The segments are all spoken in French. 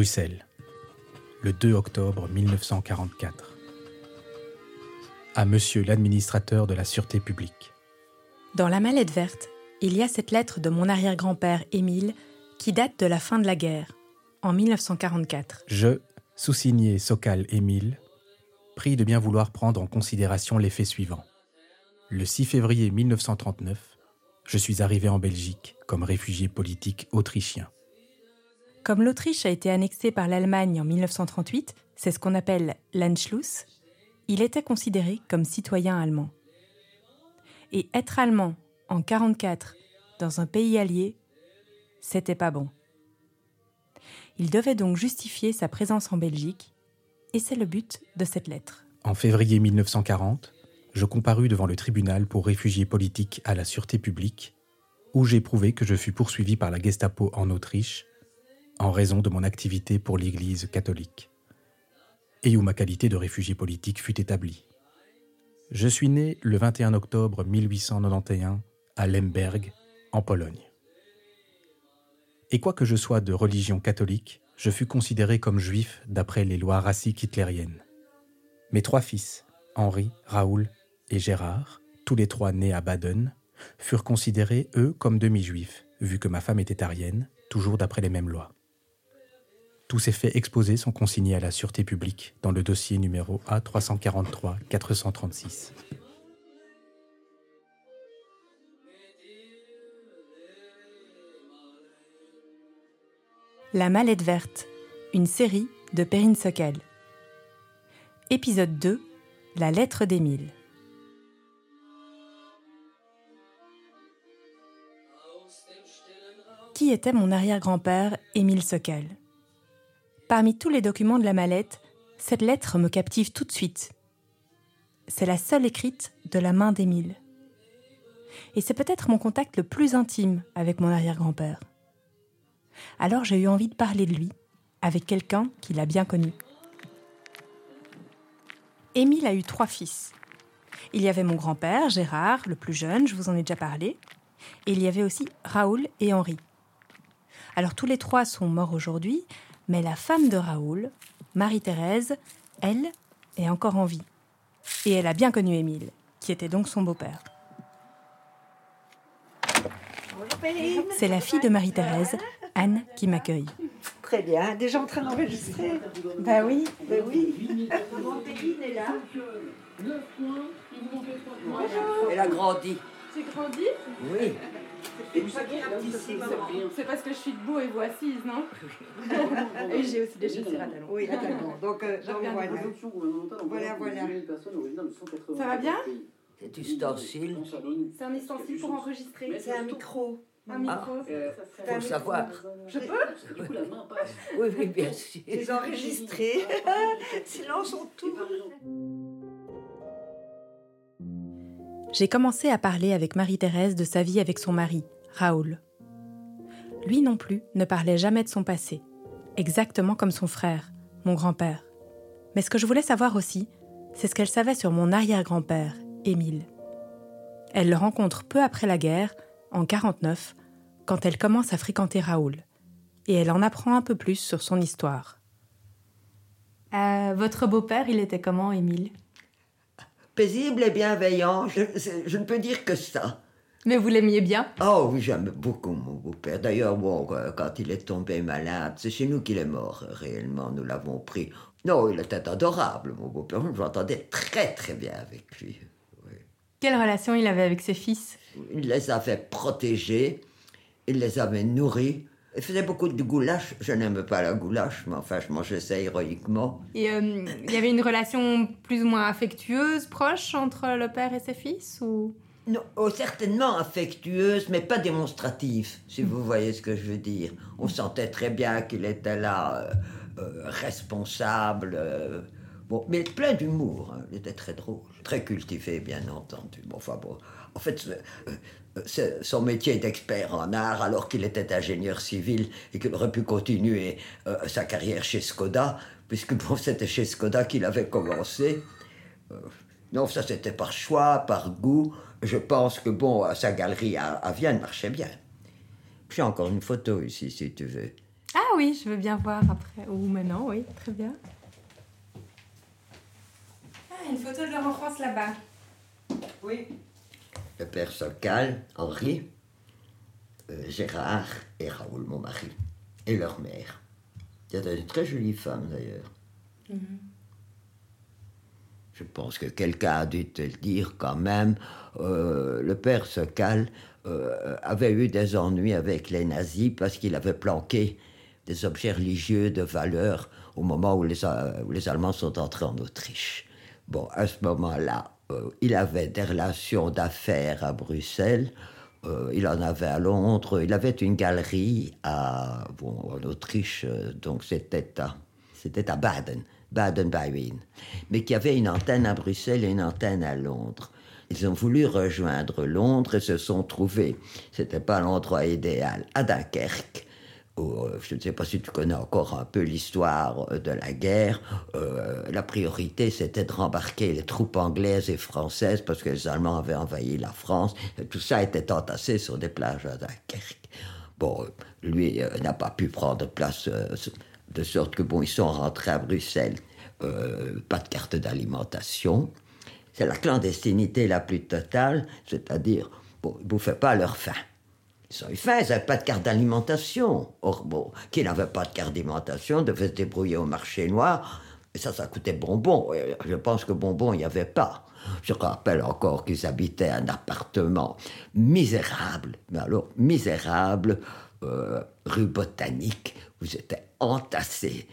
Bruxelles, le 2 octobre 1944. À monsieur l'administrateur de la Sûreté publique. Dans la mallette verte, il y a cette lettre de mon arrière-grand-père Émile qui date de la fin de la guerre, en 1944. Je, sous-signé Sokal Émile, prie de bien vouloir prendre en considération les faits suivants. Le 6 février 1939, je suis arrivé en Belgique comme réfugié politique autrichien. Comme l'Autriche a été annexée par l'Allemagne en 1938, c'est ce qu'on appelle l'Anschluss, il était considéré comme citoyen allemand. Et être allemand en 1944 dans un pays allié, c'était pas bon. Il devait donc justifier sa présence en Belgique, et c'est le but de cette lettre. En février 1940, je comparus devant le tribunal pour réfugiés politiques à la sûreté publique, où j'ai prouvé que je fus poursuivi par la Gestapo en Autriche en raison de mon activité pour l'Église catholique, et où ma qualité de réfugié politique fut établie. Je suis né le 21 octobre 1891 à Lemberg, en Pologne. Et quoique je sois de religion catholique, je fus considéré comme juif d'après les lois raciques hitlériennes. Mes trois fils, Henri, Raoul et Gérard, tous les trois nés à Baden, furent considérés, eux, comme demi-juifs, vu que ma femme était arienne, toujours d'après les mêmes lois. Tous ces faits exposés sont consignés à la Sûreté publique dans le dossier numéro A343-436. La mallette verte, une série de Perrine Sokal. Épisode 2 La lettre d'Émile. Qui était mon arrière-grand-père, Émile Sokal Parmi tous les documents de la mallette, cette lettre me captive tout de suite. C'est la seule écrite de la main d'Émile. Et c'est peut-être mon contact le plus intime avec mon arrière-grand-père. Alors j'ai eu envie de parler de lui avec quelqu'un qui l'a bien connu. Émile a eu trois fils. Il y avait mon grand-père, Gérard, le plus jeune, je vous en ai déjà parlé, et il y avait aussi Raoul et Henri. Alors tous les trois sont morts aujourd'hui, mais la femme de Raoul, Marie-Thérèse, elle, est encore en vie. Et elle a bien connu Émile, qui était donc son beau-père. C'est la fille de Marie-Thérèse, Anne, qui m'accueille. Très bien, déjà en train d'enregistrer. Bah oui. Bah oui. est là? Elle a grandi. J'ai grandi Oui. C'est parce que je suis debout et vous assise, non Et j'ai aussi des chaussures à talons. Oui, à talons. Donc, euh, donc reviens voilà. Voilà, Voilà. Ça va bien Cet ustensile, C'est un ustensile pour enregistrer. C'est un micro. Un micro. faut le savoir. Je peux Oui, oui, bien sûr. Les enregistrés. Silence en tout. J'ai commencé à parler avec Marie-Thérèse de sa vie avec son mari, Raoul. Lui non plus ne parlait jamais de son passé, exactement comme son frère, mon grand-père. Mais ce que je voulais savoir aussi, c'est ce qu'elle savait sur mon arrière-grand-père, Émile. Elle le rencontre peu après la guerre, en 49, quand elle commence à fréquenter Raoul. Et elle en apprend un peu plus sur son histoire. Euh, votre beau-père, il était comment, Émile? Paisible et bienveillant, je, ne peux dire que ça. Mais vous l'aimiez bien? Oh oui, j'aime beaucoup mon beau-père. D'ailleurs, bon, euh, quand il est tombé malade, c'est chez nous qu'il est mort, euh, réellement, nous l'avons pris. Non, il était adorable, mon beau-père. Je m'entendais très très bien avec lui. Quelle relation il avait avec ses fils? Il les avait protégés, il les avait nourris. Il faisait beaucoup de goulash. Je n'aime pas la goulash, mais enfin, je mangeais ça héroïquement. Et euh, il y avait une relation plus ou moins affectueuse, proche entre le père et ses fils ou? Non, oh, certainement affectueuse, mais pas démonstrative, si vous voyez ce que je veux dire. On sentait très bien qu'il était là, euh, euh, responsable, bon, mais plein d'humour. hein. Il était très drôle, très cultivé, bien entendu. Bon, enfin bon, en fait, euh, euh, son métier d'expert en art, alors qu'il était ingénieur civil et qu'il aurait pu continuer euh, sa carrière chez Skoda, puisque bon, c'était chez Skoda qu'il avait commencé. Non, ça c'était par choix, par goût. Je pense que bon, sa galerie à Vienne marchait bien. J'ai encore une photo ici, si tu veux. Ah oui, je veux bien voir après. Ou maintenant, oui, très bien. Une photo de leur enfance là-bas. Oui. Le père Socal, Henri, euh, Gérard et Raoul, mon mari, et leur mère. C'était une très jolie femme d'ailleurs. Je pense que quelqu'un a dû te le dire quand même. Euh, le père Socal euh, avait eu des ennuis avec les nazis parce qu'il avait planqué des objets religieux de valeur au moment où les, euh, où les Allemands sont entrés en Autriche. Bon, à ce moment-là, euh, il avait des relations d'affaires à Bruxelles. euh, il en avait à Londres. Il avait une galerie à, bon, en Autriche, euh, donc c'était à, c'était à Baden, Baden-Baden, mais qui avait une antenne à Bruxelles et une antenne à Londres. Ils ont voulu rejoindre Londres et se sont trouvés, c'était pas l'endroit idéal, à Dunkerque. Où, euh, je ne sais pas si tu connais encore un peu l'histoire euh, de la guerre. euh, la priorité, c'était de rembarquer les troupes anglaises et françaises parce que les Allemands avaient envahi la France. Tout ça était entassé sur des plages à Dunkerque. Bon, lui n'a pas pu prendre place, de sorte que, bon, ils sont rentrés à Bruxelles. Pas de carte d'alimentation. C'est la clandestinité la plus totale, c'est-à-dire, bon, ils ne bouffaient pas leur faim. Ils n'avaient pas de carte d'alimentation. Or, bon, qui n'avait pas de carte d'alimentation devait se débrouiller au marché noir. Et ça, ça coûtait bonbon. Et je pense que bonbon, il n'y avait pas. Je rappelle encore qu'ils habitaient un appartement misérable, mais alors misérable, euh, rue Botanique, où ils étaient entassés.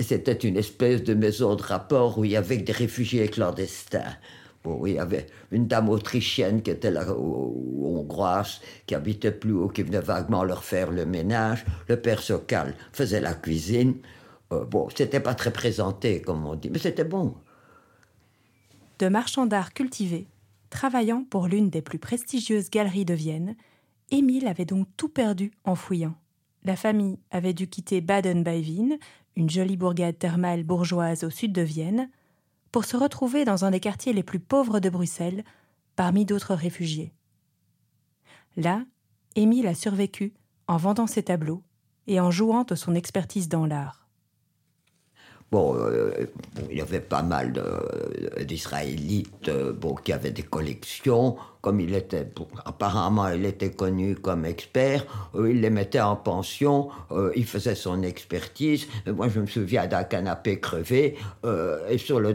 C'était une espèce de maison de rapport où il y avait des réfugiés clandestins. Il y avait une dame autrichienne qui était là, ou- hongroise, qui habitait plus haut, qui venait vaguement leur faire le ménage. Le père Socal faisait la cuisine. Euh, bon, c'était pas très présenté, comme on dit, mais c'était bon. De marchand d'art cultivé, travaillant pour l'une des plus prestigieuses galeries de Vienne, Émile avait donc tout perdu en fouillant. La famille avait dû quitter Baden-Baden, une jolie bourgade thermale bourgeoise au sud de Vienne, pour se retrouver dans un des quartiers les plus pauvres de Bruxelles, parmi d'autres réfugiés. Là, Émile a survécu en vendant ses tableaux et en jouant de son expertise dans l'art. Bon, euh, il y avait pas mal de- d'Israélites euh, bon, qui avaient des collections. Comme il était, apparemment, il était connu comme expert, euh, il les mettait en pension, euh, il faisait son expertise. Et moi, je me souviens d'un canapé crevé, euh, et sur le,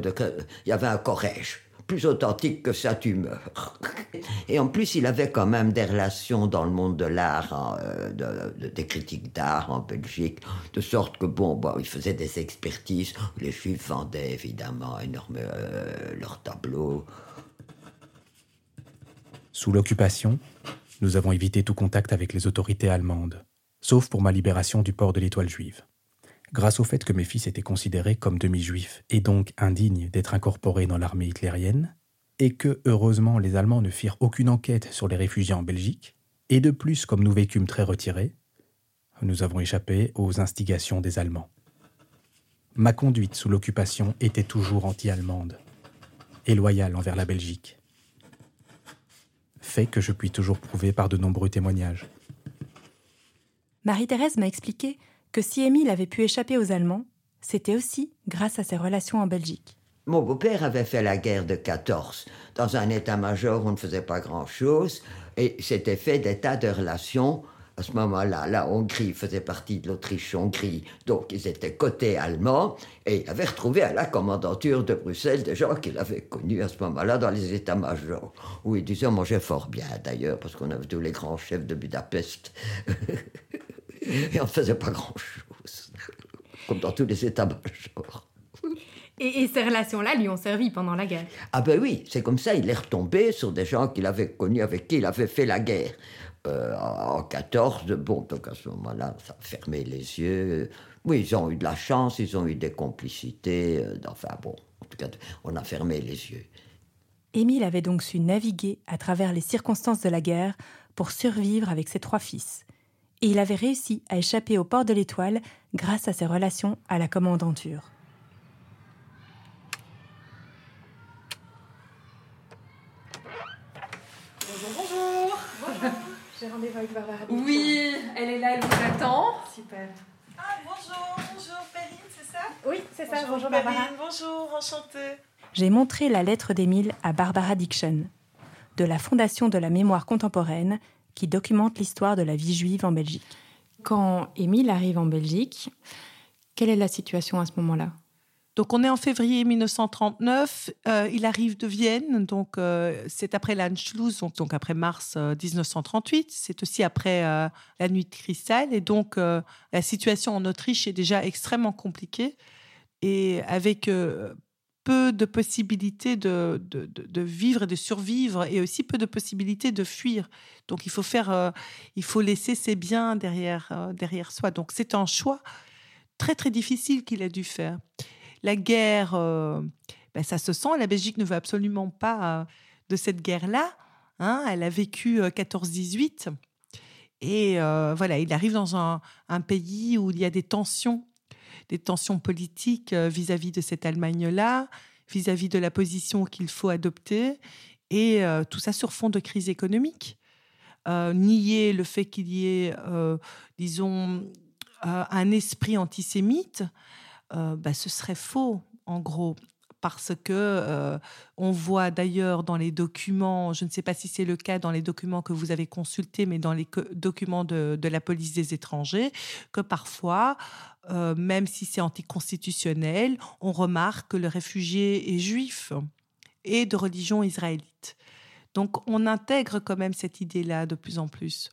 il y avait un corège plus authentique que sa tumeur. Et en plus, il avait quand même des relations dans le monde de l'art, hein, euh, de- de- des critiques d'art en Belgique, de sorte que, bon, il faisait des expertises. Les Juifs vendaient évidemment énorme, euh, leurs tableaux. Sous l'occupation, nous avons évité tout contact avec les autorités allemandes, sauf pour ma libération du port de l'étoile juive. Grâce au fait que mes fils étaient considérés comme demi-juifs et donc indignes d'être incorporés dans l'armée hitlérienne, et que, heureusement, les Allemands ne firent aucune enquête sur les réfugiés en Belgique, et de plus, comme nous vécûmes très retirés, nous avons échappé aux instigations des Allemands. Ma conduite sous l'occupation était toujours anti-allemande et loyale envers la Belgique fait que je puis toujours prouver par de nombreux témoignages. Marie-Thérèse m'a expliqué que si Émile avait pu échapper aux Allemands, c'était aussi grâce à ses relations en Belgique. Mon beau-père avait fait la guerre de 14 dans un état-major on ne faisait pas grand-chose et s'était fait des de relations. À ce moment-là, la Hongrie faisait partie de l'Autriche-Hongrie, donc ils étaient côté allemand et il avait retrouvé à la commandanture de Bruxelles des gens qu'il avait connus à ce moment-là dans les états-majors, où ils disaient on mangeait fort bien d'ailleurs, parce qu'on avait tous les grands chefs de Budapest et on ne faisait pas grand-chose, comme dans tous les états-majors. Et, et ces relations-là lui ont servi pendant la guerre? Ah ben oui, c'est comme ça, il est retombé sur des gens qu'il avait connus, avec qui il avait fait la guerre. Euh, en 14, bon, donc à ce moment-là, ça a fermé les yeux. Oui, ils ont eu de la chance, ils ont eu des complicités, euh, enfin bon, en tout cas, on a fermé les yeux. Émile avait donc su naviguer à travers les circonstances de la guerre pour survivre avec ses trois fils. Et il avait réussi à échapper au port de l'Étoile grâce à ses relations à la commandanture. J'ai rendez-vous avec Barbara. Oui, elle est là, elle vous attend. Super. Ah, Oui, c'est ça. Bonjour, Perrine, Barbara. Bonjour, enchantée. J'ai montré la lettre d'Émile à Barbara Dickson, de la Fondation de la mémoire contemporaine, qui documente l'histoire de la vie juive en Belgique. Quand Émile arrive en Belgique, quelle est la situation à ce moment-là? Donc on est en février 1939. euh, il arrive de Vienne, donc euh, c'est après l'Anschluss, donc, donc après mars euh, 1938. C'est aussi après euh, la nuit de cristal, et donc euh, la situation en Autriche est déjà extrêmement compliquée et avec euh, peu de possibilités de, de, de- vivre et de survivre, et aussi peu de possibilités de fuir. Donc il faut faire, euh, il faut laisser ses biens derrière euh, derrière soi. Donc c'est un choix très très difficile qu'il a dû faire. La guerre, euh, ben, ça se sent. La Belgique ne veut absolument pas de cette guerre-là. hein. Elle a vécu euh, 14-18. Et voilà, il arrive dans un pays où il y a des tensions, des tensions politiques euh, vis-à-vis de cette Allemagne-là, vis-à-vis de la position qu'il faut adopter. Et euh, tout ça sur fond de crise économique. Euh, nier le fait qu'il y ait, disons, un esprit antisémite, bah, ce serait faux, en gros. Parce que euh, on voit d'ailleurs dans les documents, je ne sais pas si c'est le cas dans les documents que vous avez consultés, mais dans les documents de, de la police des étrangers, que parfois, euh, même si c'est anticonstitutionnel, on remarque que le réfugié est juif et de religion israélite. Donc on intègre quand même cette idée-là de plus en plus.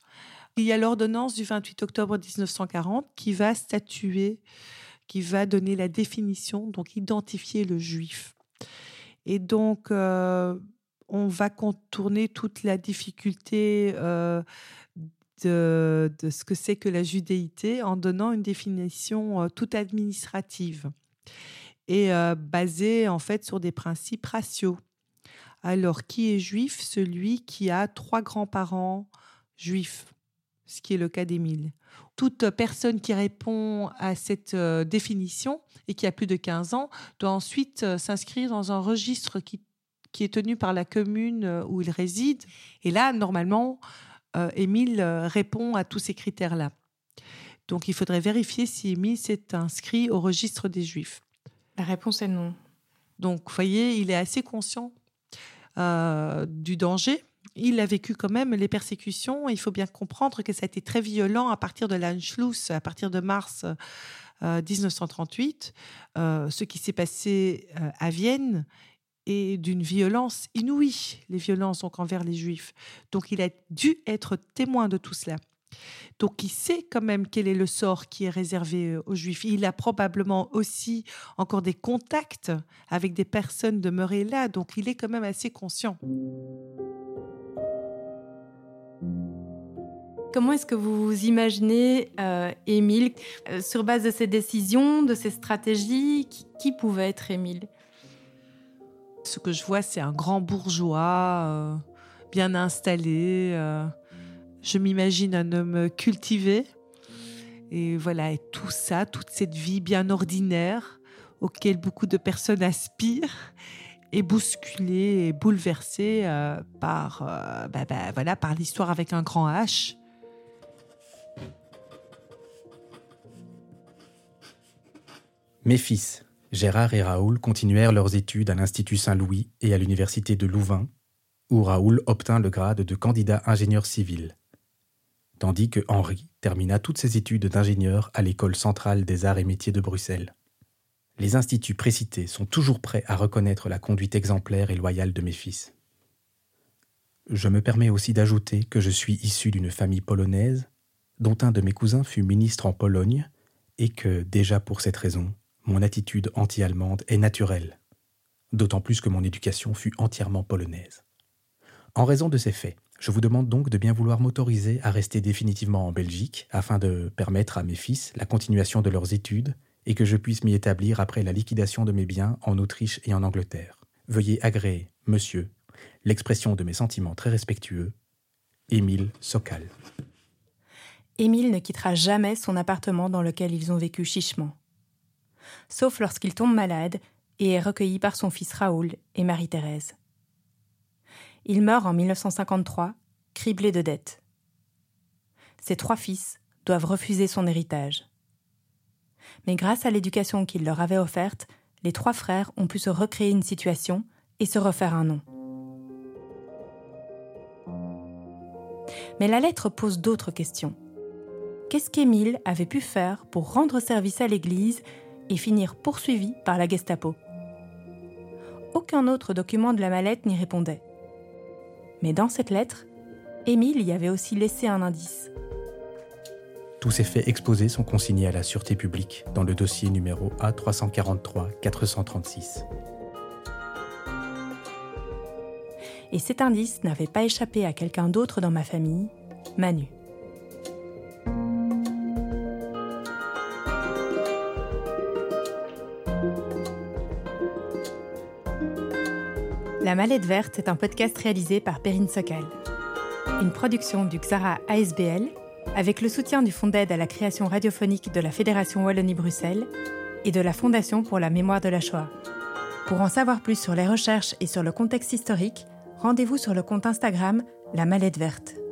Il y a l'ordonnance du 28 octobre 1940 qui va statuer, qui va donner la définition, donc identifier le juif. Et donc, euh, on va contourner toute la difficulté euh, de, ce que c'est que la judéité en donnant une définition euh, toute administrative et basée en fait sur des principes raciaux. Alors, qui est juif? Celui qui a trois grands-parents juifs, ce qui est le cas d'Émile. Toute personne qui répond à cette euh, définition et qui a plus de 15 ans doit ensuite euh, s'inscrire dans un registre qui, qui est tenu par la commune euh, où il réside. Et là, normalement, Émile répond à tous ces critères-là. Donc, il faudrait vérifier si Émile s'est inscrit au registre des Juifs. La réponse est non. Donc, vous voyez, il est assez conscient euh, du danger. Il a vécu quand même les persécutions. Il faut bien comprendre que ça a été très violent à partir de l'Anschluss, à partir de mars euh, 1938. Euh, ce qui s'est passé euh, à Vienne est d'une violence inouïe, les violences donc envers les Juifs. Donc, il a dû être témoin de tout cela. Donc il sait quand même quel est le sort qui est réservé euh, aux Juifs. Il a probablement aussi encore des contacts avec des personnes demeurées là, donc il est quand même assez conscient. Comment est-ce que vous imaginez euh, Émile euh, sur base de ses décisions, de ses stratégies Qui, pouvait être Émile? Ce que je vois, c'est un grand bourgeois, euh, bien installé. je m'imagine un homme cultivé. Et voilà, et tout ça, toute cette vie bien ordinaire auquel beaucoup de personnes aspirent, est bousculée et bouleversée par, bah, bah, voilà, par l'histoire avec un grand H. Mes fils, Gérard et Raoul, continuèrent leurs études à l'Institut Saint-Louis et à l'Université de Louvain, où Raoul obtint le grade de candidat ingénieur civil, tandis que Henri termina toutes ses études d'ingénieur à l'École centrale des arts et métiers de Bruxelles. Les instituts précités sont toujours prêts à reconnaître la conduite exemplaire et loyale de mes fils. Je me permets aussi d'ajouter que je suis issu d'une famille polonaise, dont un de mes cousins fut ministre en Pologne, et que, déjà pour cette raison, mon attitude anti-allemande est naturelle, d'autant plus que mon éducation fut entièrement polonaise. En raison de ces faits, je vous demande donc de bien vouloir m'autoriser à rester définitivement en Belgique afin de permettre à mes fils la continuation de leurs études et que je puisse m'y établir après la liquidation de mes biens en Autriche et en Angleterre. Veuillez agréer, monsieur, l'expression de mes sentiments très respectueux, Émile Sokal. Émile ne quittera jamais son appartement dans lequel ils ont vécu chichement. Sauf lorsqu'il tombe malade et est recueilli par son fils Raoul et Marie-Thérèse. Il meurt en 1953, criblé de dettes. Ses trois fils doivent refuser son héritage. Mais grâce à l'éducation qu'il leur avait offerte, les trois frères ont pu se recréer une situation et se refaire un nom. Mais la lettre pose d'autres questions. Qu'est-ce qu'Émile avait pu faire pour rendre service à l'Église et finir poursuivi par la Gestapo Aucun autre document de la mallette n'y répondait. Mais dans cette lettre, Émile y avait aussi laissé un indice. Tous ces faits exposés sont consignés à la Sûreté publique dans le dossier numéro A343-436. Et cet indice n'avait pas échappé à quelqu'un d'autre dans ma famille, Manu. La Mallette Verte est un podcast réalisé par Perrine Sokal. Une production du Xara ASBL avec le soutien du Fonds d'aide à la création radiophonique de la Fédération Wallonie-Bruxelles et de la Fondation pour la mémoire de la Shoah. Pour en savoir plus sur les recherches et sur le contexte historique, rendez-vous sur le compte Instagram La Mallette Verte.